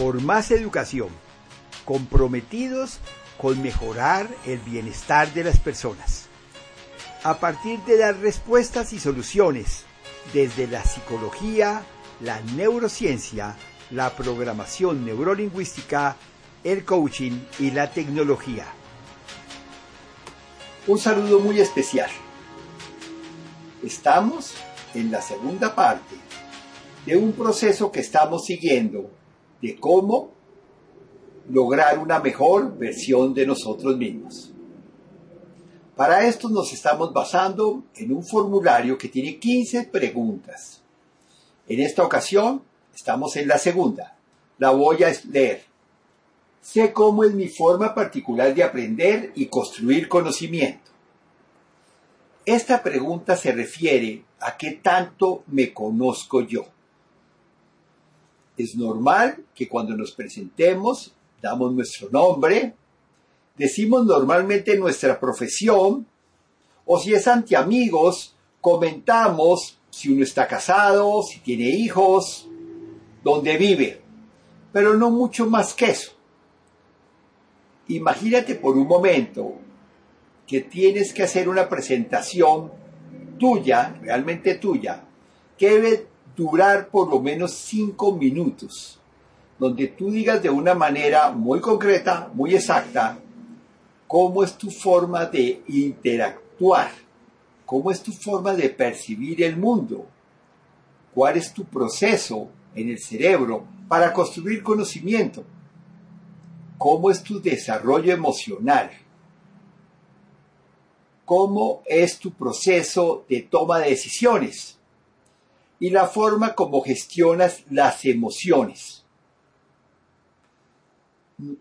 por más educación, comprometidos con mejorar el bienestar de las personas. A partir de dar respuestas y soluciones desde la psicología, la neurociencia, la programación neurolingüística, el coaching y la tecnología. Un saludo muy especial. Estamos en la segunda parte de un proceso que estamos siguiendo de cómo lograr una mejor versión de nosotros mismos. Para esto nos estamos basando en un formulario que tiene 15 preguntas. En esta ocasión estamos en la segunda. La voy a leer. Sé cómo es mi forma particular de aprender y construir conocimiento. Esta pregunta se refiere a qué tanto me conozco yo. Es normal que cuando nos presentemos damos nuestro nombre, decimos normalmente nuestra profesión, o si es ante amigos, comentamos si uno está casado, si tiene hijos, dónde vive, pero no mucho más que eso. Imagínate por un momento que tienes que hacer una presentación tuya, realmente tuya, que debe durar por lo menos cinco minutos, donde tú digas de una manera muy concreta, muy exacta, cómo es tu forma de interactuar, cómo es tu forma de percibir el mundo, cuál es tu proceso en el cerebro para construir conocimiento, cómo es tu desarrollo emocional, cómo es tu proceso de toma de decisiones y la forma como gestionas las emociones.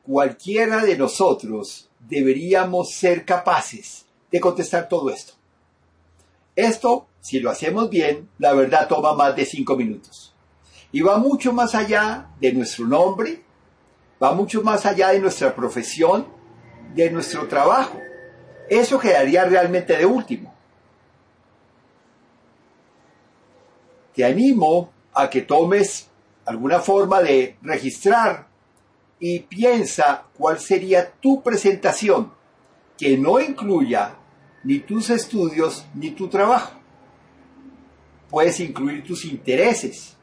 Cualquiera de nosotros deberíamos ser capaces de contestar todo esto. Esto, si lo hacemos bien, la verdad toma más de cinco minutos. Y va mucho más allá de nuestro nombre, va mucho más allá de nuestra profesión, de nuestro trabajo. Eso quedaría realmente de último. Te animo a que tomes alguna forma de registrar y piensa cuál sería tu presentación que no incluya ni tus estudios ni tu trabajo. Puedes incluir tus intereses,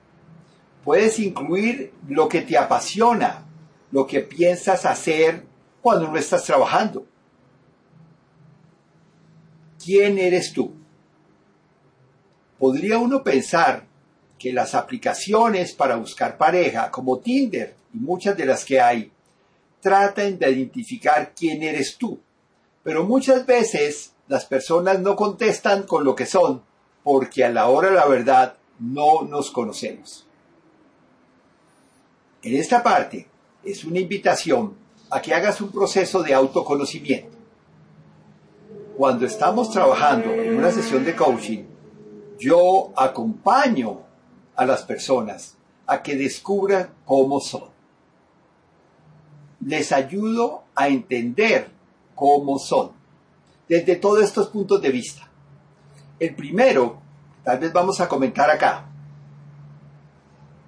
puedes incluir lo que te apasiona, lo que piensas hacer cuando no estás trabajando. ¿Quién eres tú? Podría uno pensar que las aplicaciones para buscar pareja, como Tinder y muchas de las que hay, tratan de identificar quién eres tú. Pero muchas veces las personas no contestan con lo que son, porque a la hora de la verdad no nos conocemos. En esta parte es una invitación a que hagas un proceso de autoconocimiento. Cuando estamos trabajando en una sesión de coaching, yo acompaño a las personas a que descubran cómo son. Les ayudo a entender cómo son, desde todos estos puntos de vista. El primero, tal vez vamos a comentar acá,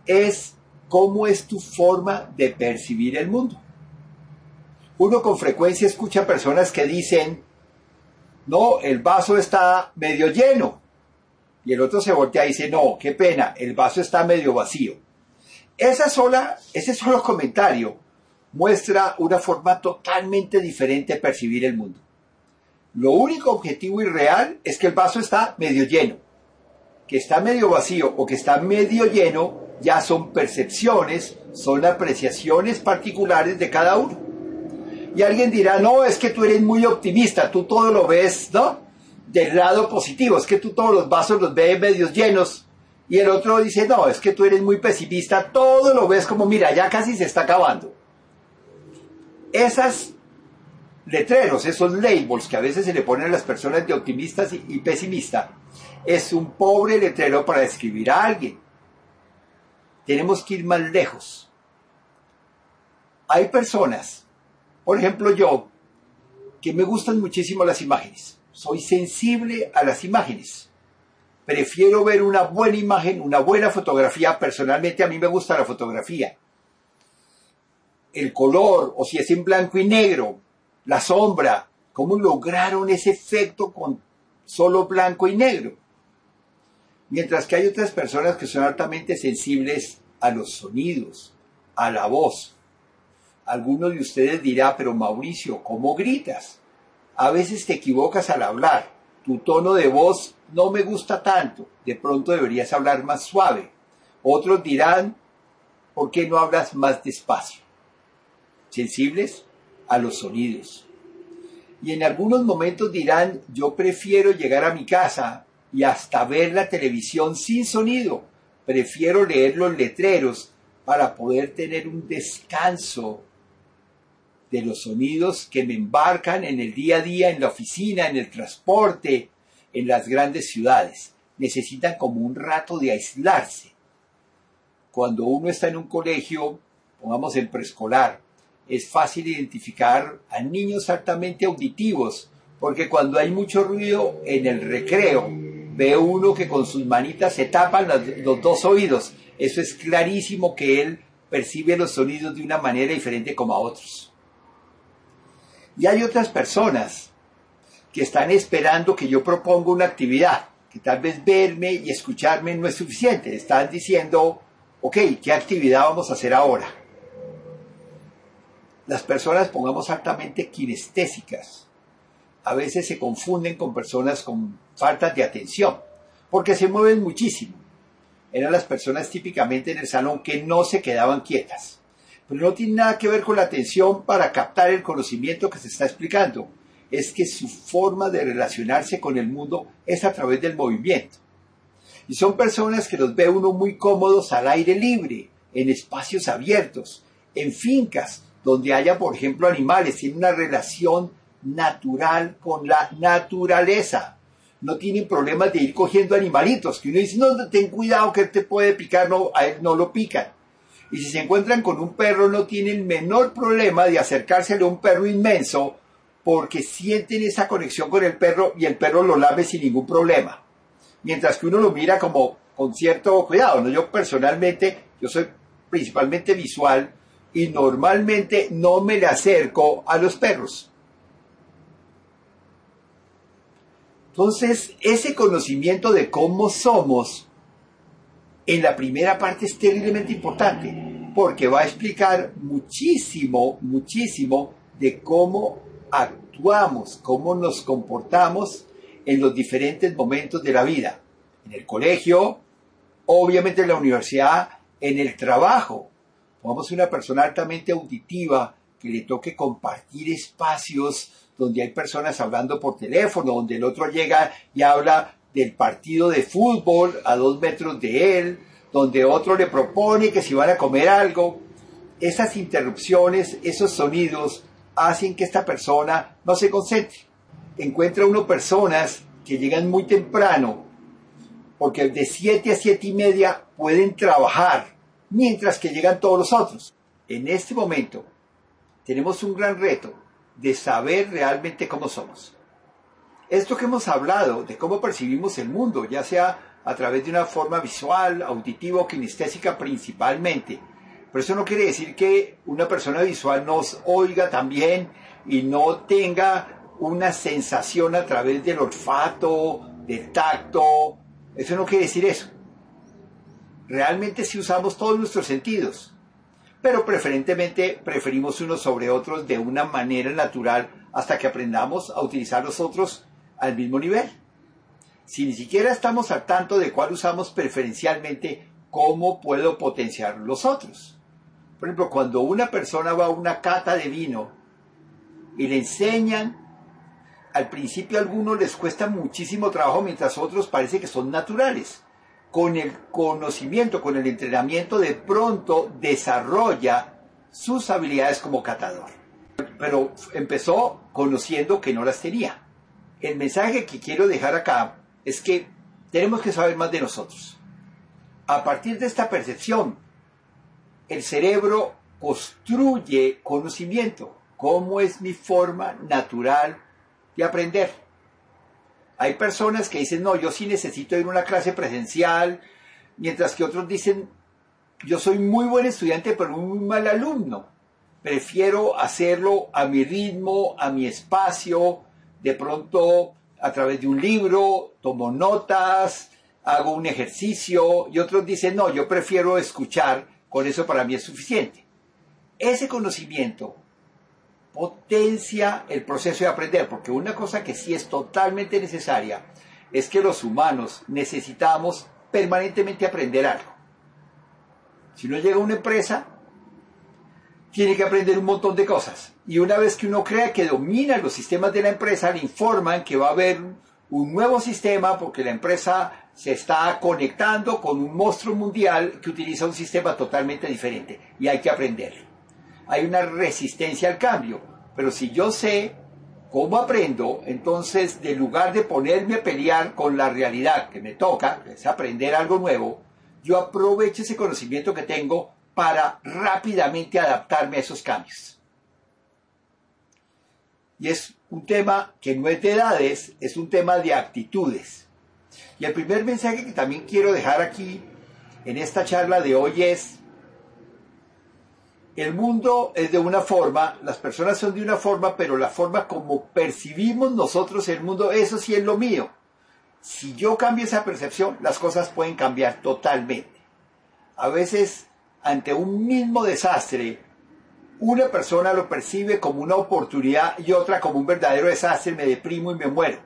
es cómo es tu forma de percibir el mundo. Uno con frecuencia escucha personas que dicen, no, el vaso está medio lleno, y el otro se voltea y dice, no, qué pena, el vaso está medio vacío. Esa sola, ese solo comentario muestra una forma totalmente diferente de percibir el mundo. Lo único objetivo y real es que el vaso está medio lleno. Que está medio vacío o que está medio lleno ya son percepciones, son apreciaciones particulares de cada uno. Y alguien dirá, no, es que tú eres muy optimista, tú todo lo ves, ¿no? Del lado positivo, es que tú todos los vasos los ves medios llenos y el otro dice, no, es que tú eres muy pesimista, todo lo ves como, mira, ya casi se está acabando. Esas letreros, esos labels que a veces se le ponen a las personas de optimistas y, y pesimistas, es un pobre letrero para describir a alguien. Tenemos que ir más lejos. Hay personas, por ejemplo yo, que me gustan muchísimo las imágenes soy sensible a las imágenes. Prefiero ver una buena imagen, una buena fotografía. Personalmente a mí me gusta la fotografía. el color o si es en blanco y negro, la sombra, cómo lograron ese efecto con solo blanco y negro. Mientras que hay otras personas que son altamente sensibles a los sonidos, a la voz. Algunos de ustedes dirá, pero Mauricio, ¿cómo gritas? A veces te equivocas al hablar. Tu tono de voz no me gusta tanto. De pronto deberías hablar más suave. Otros dirán, ¿por qué no hablas más despacio? Sensibles a los sonidos. Y en algunos momentos dirán, yo prefiero llegar a mi casa y hasta ver la televisión sin sonido. Prefiero leer los letreros para poder tener un descanso de los sonidos que me embarcan en el día a día, en la oficina, en el transporte, en las grandes ciudades. Necesitan como un rato de aislarse. Cuando uno está en un colegio, pongamos en preescolar, es fácil identificar a niños altamente auditivos, porque cuando hay mucho ruido en el recreo, ve uno que con sus manitas se tapan los dos oídos. Eso es clarísimo que él percibe los sonidos de una manera diferente como a otros. Y hay otras personas que están esperando que yo proponga una actividad, que tal vez verme y escucharme no es suficiente. Están diciendo, ok, ¿qué actividad vamos a hacer ahora? Las personas, pongamos altamente kinestésicas, a veces se confunden con personas con falta de atención, porque se mueven muchísimo. Eran las personas típicamente en el salón que no se quedaban quietas. Pero no tiene nada que ver con la atención para captar el conocimiento que se está explicando. Es que su forma de relacionarse con el mundo es a través del movimiento. Y son personas que los ve uno muy cómodos al aire libre, en espacios abiertos, en fincas, donde haya, por ejemplo, animales, tienen una relación natural con la naturaleza. No tienen problemas de ir cogiendo animalitos, que uno dice, no, ten cuidado que te puede picar, no, a él no lo pican. Y si se encuentran con un perro, no tienen menor problema de acercársele a un perro inmenso, porque sienten esa conexión con el perro y el perro lo lame sin ningún problema. Mientras que uno lo mira como con cierto cuidado. ¿no? Yo personalmente, yo soy principalmente visual y normalmente no me le acerco a los perros. Entonces, ese conocimiento de cómo somos en la primera parte es terriblemente importante, porque va a explicar muchísimo, muchísimo de cómo actuamos, cómo nos comportamos en los diferentes momentos de la vida. En el colegio, obviamente en la universidad, en el trabajo. Pongamos una persona altamente auditiva que le toque compartir espacios donde hay personas hablando por teléfono, donde el otro llega y habla del partido de fútbol a dos metros de él, donde otro le propone que si van a comer algo. Esas interrupciones, esos sonidos, hacen que esta persona no se concentre. Encuentra uno personas que llegan muy temprano, porque de siete a siete y media pueden trabajar, mientras que llegan todos los otros. En este momento tenemos un gran reto de saber realmente cómo somos. Esto que hemos hablado de cómo percibimos el mundo, ya sea a través de una forma visual, auditiva o kinestésica principalmente, pero eso no quiere decir que una persona visual nos oiga también y no tenga una sensación a través del olfato, del tacto. Eso no quiere decir eso. Realmente si usamos todos nuestros sentidos pero preferentemente preferimos unos sobre otros de una manera natural hasta que aprendamos a utilizar los otros al mismo nivel. Si ni siquiera estamos al tanto de cuál usamos preferencialmente, ¿cómo puedo potenciar los otros? Por ejemplo, cuando una persona va a una cata de vino y le enseñan, al principio a algunos les cuesta muchísimo trabajo, mientras otros parece que son naturales con el conocimiento, con el entrenamiento, de pronto desarrolla sus habilidades como catador. Pero empezó conociendo que no las tenía. El mensaje que quiero dejar acá es que tenemos que saber más de nosotros. A partir de esta percepción, el cerebro construye conocimiento. ¿Cómo es mi forma natural de aprender? Hay personas que dicen, no, yo sí necesito ir a una clase presencial, mientras que otros dicen, yo soy muy buen estudiante, pero muy mal alumno. prefiero hacerlo a mi ritmo, a mi espacio, de pronto a través de un libro, tomo notas, hago un ejercicio y otros dicen, no, yo prefiero escuchar, con eso para mí es suficiente. Ese conocimiento potencia el proceso de aprender, porque una cosa que sí es totalmente necesaria es que los humanos necesitamos permanentemente aprender algo. Si uno llega una empresa, tiene que aprender un montón de cosas. Y una vez que uno crea que domina los sistemas de la empresa, le informan que va a haber un nuevo sistema porque la empresa se está conectando con un monstruo mundial que utiliza un sistema totalmente diferente y hay que aprenderlo. Hay una resistencia al cambio, pero si yo sé cómo aprendo, entonces de lugar de ponerme a pelear con la realidad que me toca, que es aprender algo nuevo, yo aprovecho ese conocimiento que tengo para rápidamente adaptarme a esos cambios. Y es un tema que no es de edades, es un tema de actitudes. Y el primer mensaje que también quiero dejar aquí en esta charla de hoy es, el mundo es de una forma, las personas son de una forma, pero la forma como percibimos nosotros el mundo, eso sí es lo mío. Si yo cambio esa percepción, las cosas pueden cambiar totalmente. A veces ante un mismo desastre, una persona lo percibe como una oportunidad y otra como un verdadero desastre, me deprimo y me muero.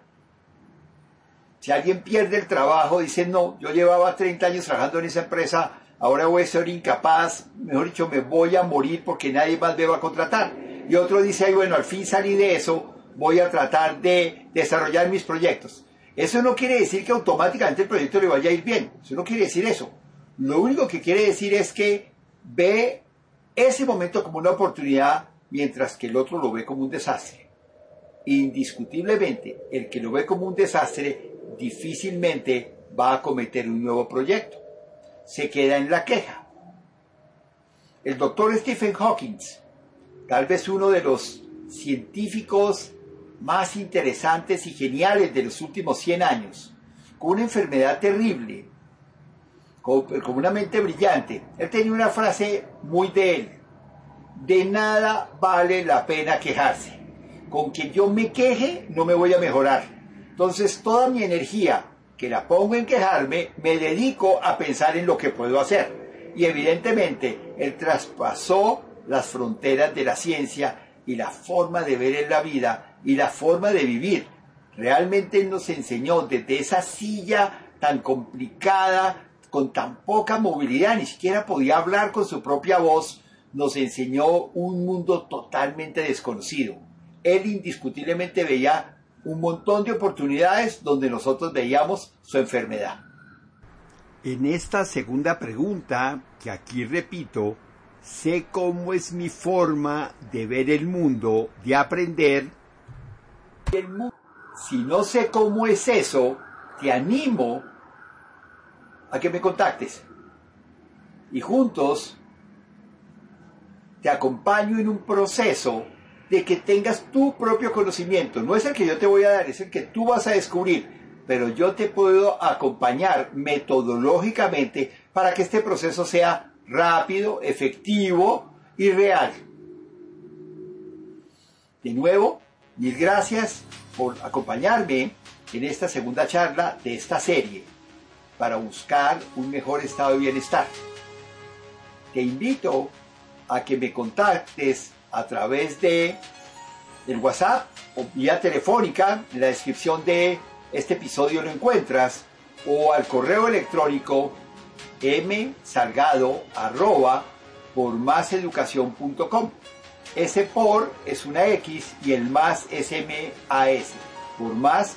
Si alguien pierde el trabajo, dice, no, yo llevaba 30 años trabajando en esa empresa, ahora voy a ser incapaz, mejor dicho, me voy a morir porque nadie más me va a contratar. Y otro dice, ay, bueno, al fin salí de eso, voy a tratar de desarrollar mis proyectos. Eso no quiere decir que automáticamente el proyecto le vaya a ir bien, eso no quiere decir eso. Lo único que quiere decir es que ve ese momento como una oportunidad mientras que el otro lo ve como un desastre. Indiscutiblemente, el que lo ve como un desastre difícilmente va a cometer un nuevo proyecto. Se queda en la queja. El doctor Stephen Hawking, tal vez uno de los científicos más interesantes y geniales de los últimos 100 años, con una enfermedad terrible, como brillante. Él tenía una frase muy de él. De nada vale la pena quejarse. Con que yo me queje no me voy a mejorar. Entonces toda mi energía que la pongo en quejarme, me dedico a pensar en lo que puedo hacer. Y evidentemente él traspasó las fronteras de la ciencia y la forma de ver en la vida y la forma de vivir. Realmente nos enseñó desde esa silla tan complicada, con tan poca movilidad, ni siquiera podía hablar con su propia voz, nos enseñó un mundo totalmente desconocido. Él indiscutiblemente veía un montón de oportunidades donde nosotros veíamos su enfermedad. En esta segunda pregunta, que aquí repito, sé cómo es mi forma de ver el mundo, de aprender. Si no sé cómo es eso, te animo a que me contactes. Y juntos te acompaño en un proceso de que tengas tu propio conocimiento. No es el que yo te voy a dar, es el que tú vas a descubrir. Pero yo te puedo acompañar metodológicamente para que este proceso sea rápido, efectivo y real. De nuevo, mil gracias por acompañarme en esta segunda charla de esta serie para buscar un mejor estado de bienestar. Te invito a que me contactes a través de el WhatsApp o vía telefónica, en la descripción de este episodio lo encuentras, o al correo electrónico msalgado arroba por Ese por es una X y el más es M-A-S, por más